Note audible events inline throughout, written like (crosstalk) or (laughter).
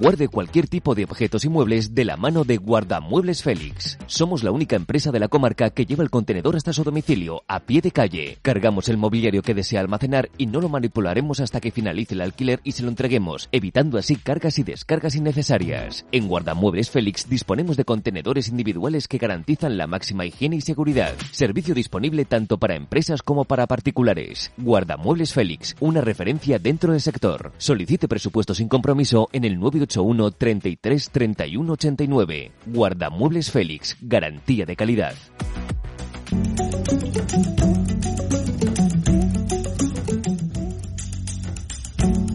Guarde cualquier tipo de objetos y muebles de la mano de Guardamuebles Félix. Somos la única empresa de la comarca que lleva el contenedor hasta su domicilio, a pie de calle. Cargamos el mobiliario que desea almacenar y no lo manipularemos hasta que finalice el alquiler y se lo entreguemos, evitando así cargas y descargas innecesarias. En Guardamuebles Félix disponemos de contenedores individuales que garantizan la máxima higiene y seguridad. Servicio disponible tanto para empresas como para particulares. Guardamuebles Félix, una referencia dentro del sector. Solicite presupuesto sin compromiso en el 981 33 31 89. Guardamuebles Félix, garantía de calidad.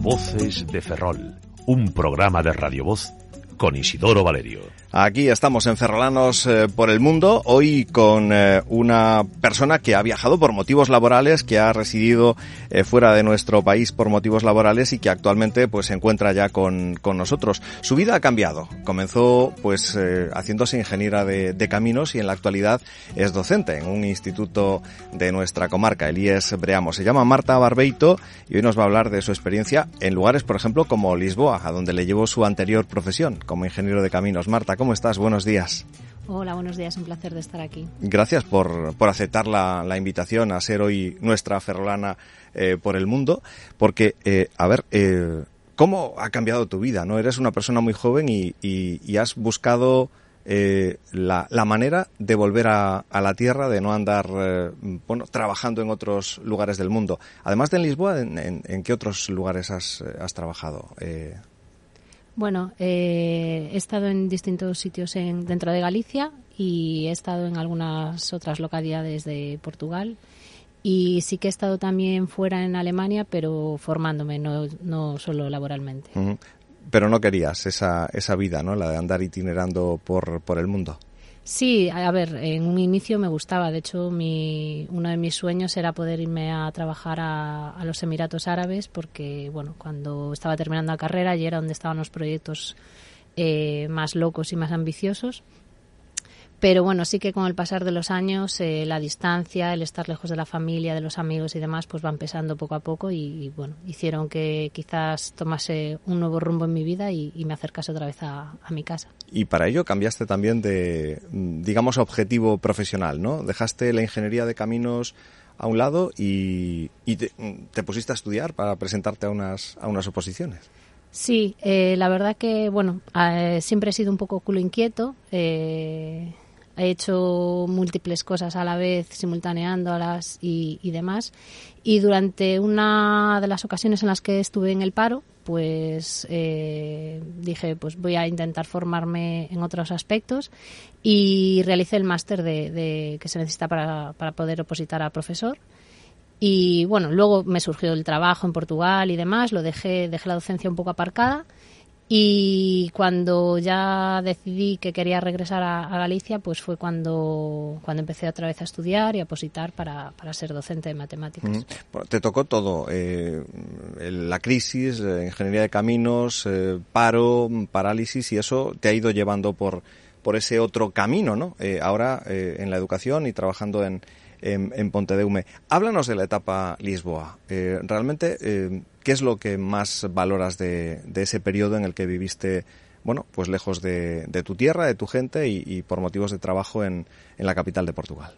Voces de Ferrol, un programa de Radio Voz con Isidoro Valerio. Aquí estamos en Ferrolanos eh, por el mundo, hoy con eh, una persona que ha viajado por motivos laborales, que ha residido eh, fuera de nuestro país por motivos laborales y que actualmente pues se encuentra ya con, con nosotros. Su vida ha cambiado. Comenzó pues haciéndose ingeniera de, caminos y en la actualidad es docente en un instituto de nuestra comarca, el IES Breamo. Se llama Marta Barbeito y hoy nos va a hablar de su experiencia en lugares, por ejemplo, como Lisboa, a donde le llevó su anterior profesión como ingeniero de caminos. Marta, ¿cómo estás? Buenos días. Hola, buenos días, un placer de estar aquí. Gracias por, por aceptar la, la, invitación a ser hoy nuestra ferrolana eh, por el mundo, porque, eh, a ver, eh, ¿cómo ha cambiado tu vida? ¿no? Eres una persona muy joven y, y, y has buscado eh, la, la, manera de volver a, a, la tierra, de no andar eh, bueno, trabajando en otros lugares del mundo. Además de en Lisboa, ¿en, en, en qué otros lugares has, has trabajado? Eh, bueno, eh, he estado en distintos sitios en, dentro de Galicia y he estado en algunas otras localidades de Portugal. Y sí que he estado también fuera en Alemania, pero formándome, no, no solo laboralmente. Pero no querías esa, esa vida, ¿no? La de andar itinerando por, por el mundo. Sí, a ver, en un inicio me gustaba. De hecho, mi, uno de mis sueños era poder irme a trabajar a, a, los Emiratos Árabes, porque, bueno, cuando estaba terminando la carrera, allí era donde estaban los proyectos eh, más locos y más ambiciosos. Pero bueno, sí que con el pasar de los años, eh, la distancia, el estar lejos de la familia, de los amigos y demás, pues van pesando poco a poco y, y bueno, hicieron que quizás tomase un nuevo rumbo en mi vida y, y me acercase otra vez a, a, mi casa. Y para ello cambiaste también de, digamos, objetivo profesional, ¿no? Dejaste la ingeniería de caminos a un lado y, y te, te, pusiste a estudiar para presentarte a unas, a unas oposiciones. Sí, eh, la verdad que, bueno, eh, siempre he sido un poco culo inquieto. Eh, he hecho múltiples cosas a la vez, simultaneándolas y, y, demás. Y durante una de las ocasiones en las que estuve en el paro, pues eh, dije, pues voy a intentar formarme en otros aspectos y realicé el máster de, de, que se necesita para, para poder opositar a profesor. Y bueno, luego me surgió el trabajo en Portugal y demás, lo dejé, dejé la docencia un poco aparcada y cuando ya decidí que quería regresar a, Galicia, pues fue cuando, cuando empecé otra vez a estudiar y a positar para, para ser docente de matemáticas. Te tocó todo, eh, la crisis, eh, ingeniería de caminos, eh, paro, parálisis, y eso te ha ido llevando por, por ese otro camino, ¿no? Eh, ahora en la educación y trabajando en, en, en Pontedeume. Háblanos de la etapa Lisboa. Eh, realmente, eh, ¿qué es lo que más valoras de, ese periodo en el que viviste, bueno, pues lejos de, tu tierra, de tu gente y, por motivos de trabajo en, la capital de Portugal?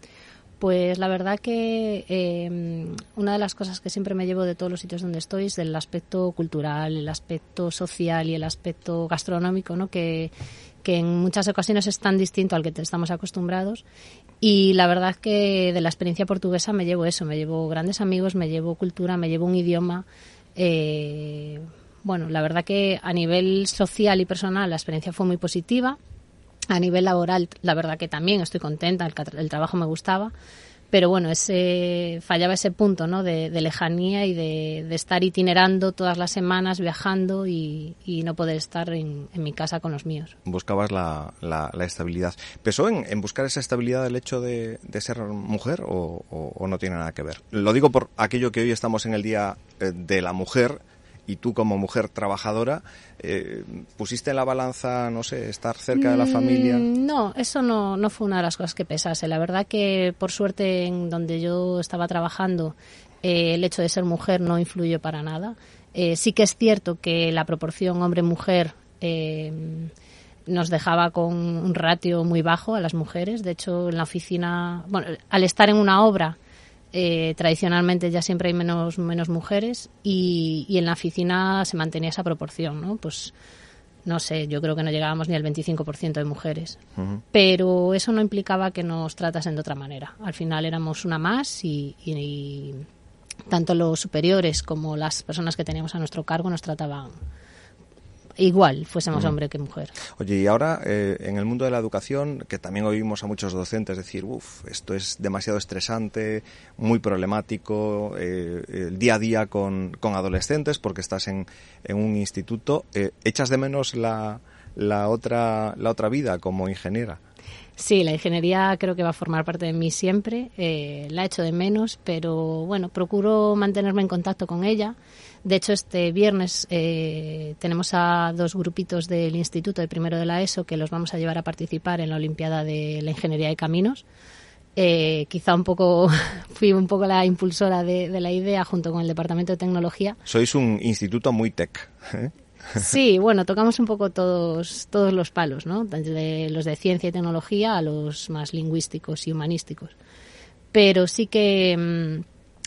Pues la verdad que eh, una de las cosas que siempre me llevo de todos los sitios donde estoy es del aspecto cultural, el aspecto social y el aspecto gastronómico, ¿no? Que, que en muchas ocasiones es tan distinto al que estamos acostumbrados. Y la verdad que de la experiencia portuguesa me llevo eso, me llevo grandes amigos, me llevo cultura, me llevo un idioma. Eh, bueno, la verdad que a nivel social y personal la experiencia fue muy positiva. A nivel laboral, la verdad que también estoy contenta, el, el trabajo me gustaba pero bueno, ese, fallaba ese punto ¿no? de, lejanía y de, estar itinerando todas las semanas, viajando y, no poder estar en, mi casa con los míos. Buscabas la, la, estabilidad. ¿Pesó en, buscar esa estabilidad el hecho de, ser mujer o, o, o, no tiene nada que ver? Lo digo por aquello que hoy estamos en el Día eh, de la Mujer y tú como mujer trabajadora, eh, ¿pusiste en la balanza, no sé, estar cerca de la familia? Mm, no, eso no, no fue una de las cosas que pesase. La verdad que, por suerte, en donde yo estaba trabajando, eh, el hecho de ser mujer no influyó para nada. Eh, sí que es cierto que la proporción hombre-mujer eh, nos dejaba con un ratio muy bajo a las mujeres. De hecho, en la oficina, bueno, al estar en una obra, eh, tradicionalmente ya siempre hay menos, menos mujeres y, y en la oficina se mantenía esa proporción, ¿no? Pues no sé, yo creo que no llegábamos ni al 25% de mujeres. Pero eso no implicaba que nos tratasen de otra manera. Al final éramos una más y, y, tanto los superiores como las personas que teníamos a nuestro cargo nos trataban igual, fuésemos hombre que mujer. Oye, y ahora eh, en el mundo de la educación, que también oímos a muchos docentes decir, uff, esto es demasiado estresante, muy problemático, eh, el día a día con, con adolescentes, porque estás en, en un instituto, eh, ¿echas de menos la, la, otra, la otra vida como ingeniera? Sí, la ingeniería creo que va a formar parte de mí siempre. Eh, la echo de menos, pero bueno, procuro mantenerme en contacto con ella. De hecho, este viernes eh, tenemos a dos grupitos del Instituto de Primero de la ESO que los vamos a llevar a participar en la Olimpiada de la Ingeniería de Caminos. Eh, quizá un poco (laughs) fui un poco la impulsora de, de, la idea junto con el Departamento de Tecnología. Sois un instituto muy tech. ¿eh? Sí, bueno, tocamos un poco todos, todos los palos, ¿no? Desde los de ciencia y tecnología a los más lingüísticos y humanísticos. Pero sí que mm,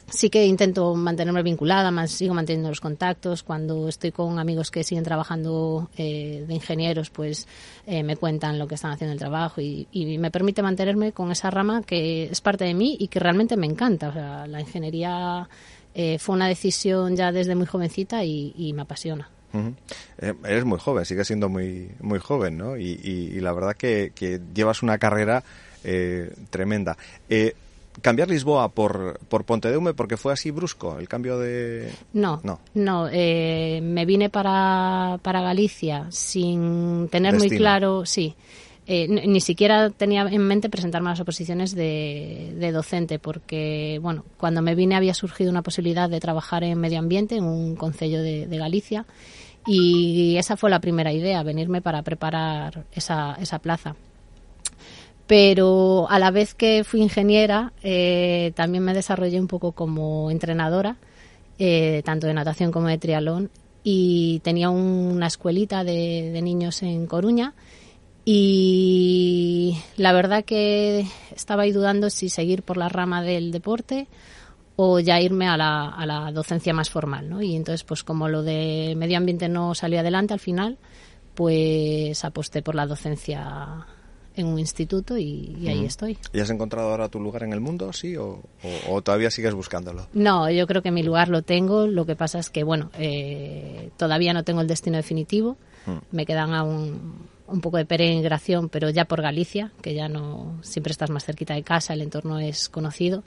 sí que intento mantenerme vinculada, más sigo manteniendo los contactos. Cuando estoy con amigos que siguen trabajando eh, de ingenieros, pues eh, me cuentan lo que están haciendo el trabajo y, y, me permite mantenerme con esa rama que es parte de mí y que realmente me encanta. O sea, la ingeniería eh, fue una decisión ya desde muy jovencita y, y me apasiona. Uh -huh. eh, eres muy joven, sigue siendo muy, muy joven, ¿no? Y, y, y la verdad que, que, llevas una carrera eh, tremenda. Eh, cambiar Lisboa por, por Pontedeume porque fue así brusco el cambio de no no, no eh, me vine para, para Galicia sin tener Destino. muy claro sí eh, ni siquiera tenía en mente presentarme a las oposiciones de, docente porque bueno cuando me vine había surgido una posibilidad de trabajar en medio ambiente en un concello de, Galicia y esa fue la primera idea venirme para preparar esa, esa plaza. Pero a la vez que fui ingeniera eh, también me desarrollé un poco como entrenadora, eh, tanto de natación como de triatlón, y tenía un, una escuelita de, niños en Coruña y la verdad que estaba ahí dudando si seguir por la rama del deporte o ya irme a la, a la docencia más formal, ¿no? Y entonces, pues como lo de medio ambiente no salió adelante al final, pues aposté por la docencia en un instituto y, y ahí mm. estoy. ¿Y has encontrado ahora tu lugar en el mundo, sí? O, o, o, todavía sigues buscándolo? No, yo creo que mi lugar lo tengo. Lo que pasa es que, bueno, eh, todavía no tengo el destino definitivo. Mm. Me quedan aún un poco de peregrinación, pero ya por Galicia, que ya no siempre estás más cerquita de casa, el entorno es conocido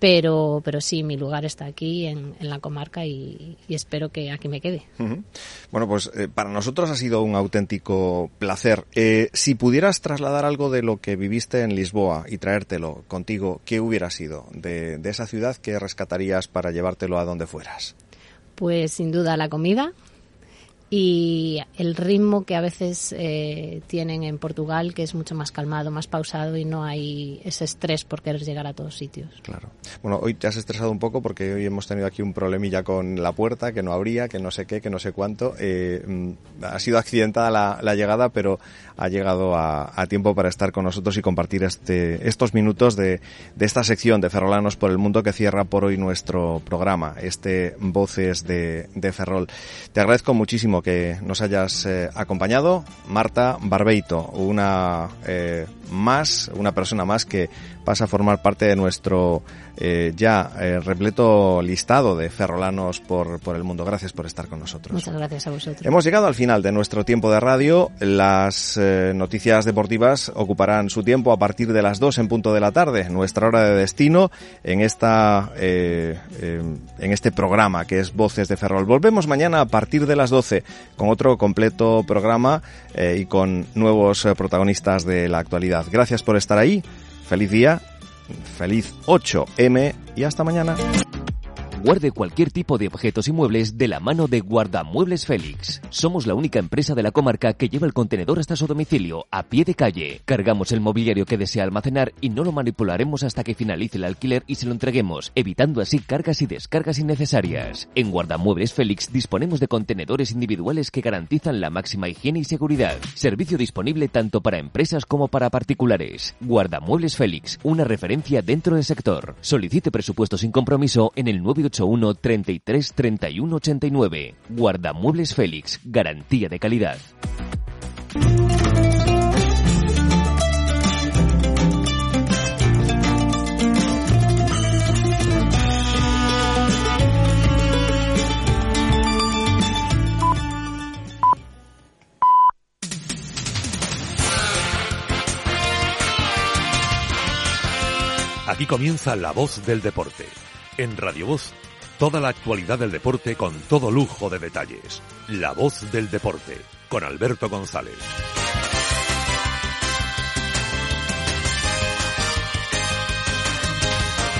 pero, pero sí, mi lugar está aquí en, en la comarca y, y, espero que aquí me quede. Uh -huh. Bueno, pues eh, para nosotros ha sido un auténtico placer. Eh, si pudieras trasladar algo de lo que viviste en Lisboa y traértelo contigo, ¿qué hubiera sido de, de esa ciudad que rescatarías para llevártelo a donde fueras? Pues sin duda la comida, y el ritmo que a veces eh, tienen en Portugal, que es mucho más calmado, más pausado y no hay ese estrés por querer llegar a todos sitios. Claro. Bueno, hoy te has estresado un poco porque hoy hemos tenido aquí un problemilla con la puerta, que no abría, que no sé qué, que no sé cuánto. Eh, mm, ha sido accidentada la, la, llegada, pero ha llegado a, a, tiempo para estar con nosotros y compartir este, estos minutos de, de esta sección de Ferrolanos por el Mundo que cierra por hoy nuestro programa, este Voces de, de Ferrol. Te agradezco muchísimo que nos hayas eh, acompañado. Marta Barbeito, una eh, más, una persona más que pasa a formar parte de nuestro eh, ya eh, repleto listado de ferrolanos por, por el mundo. Gracias por estar con nosotros. Muchas gracias a vosotros. Hemos llegado al final de nuestro tiempo de radio. Las eh, noticias deportivas ocuparán su tiempo a partir de las 2 en punto de la tarde, nuestra hora de destino en esta en este programa que es Voces de Ferrol. Volvemos mañana a partir de las 12 con otro completo programa y con nuevos protagonistas de la actualidad. Gracias por estar ahí. Feliz día, feliz 8M y hasta mañana. Guarde cualquier tipo de objetos y muebles de la mano de Guardamuebles Félix. Somos la única empresa de la comarca que lleva el contenedor hasta su domicilio, a pie de calle. Cargamos el mobiliario que desea almacenar y no lo manipularemos hasta que finalice el alquiler y se lo entreguemos, evitando así cargas y descargas innecesarias. En Guardamuebles Félix disponemos de contenedores individuales que garantizan la máxima higiene y seguridad. Servicio disponible tanto para empresas como para particulares. Guardamuebles Félix, una referencia dentro del sector. Solicite presupuesto sin compromiso en el 9 981 33 31 89. Guardamuebles Félix, garantía de calidad. Aquí comienza La Voz del Deporte. En Radio Voz, toda la actualidad del deporte con todo lujo de detalles. La Voz del Deporte, con Alberto González.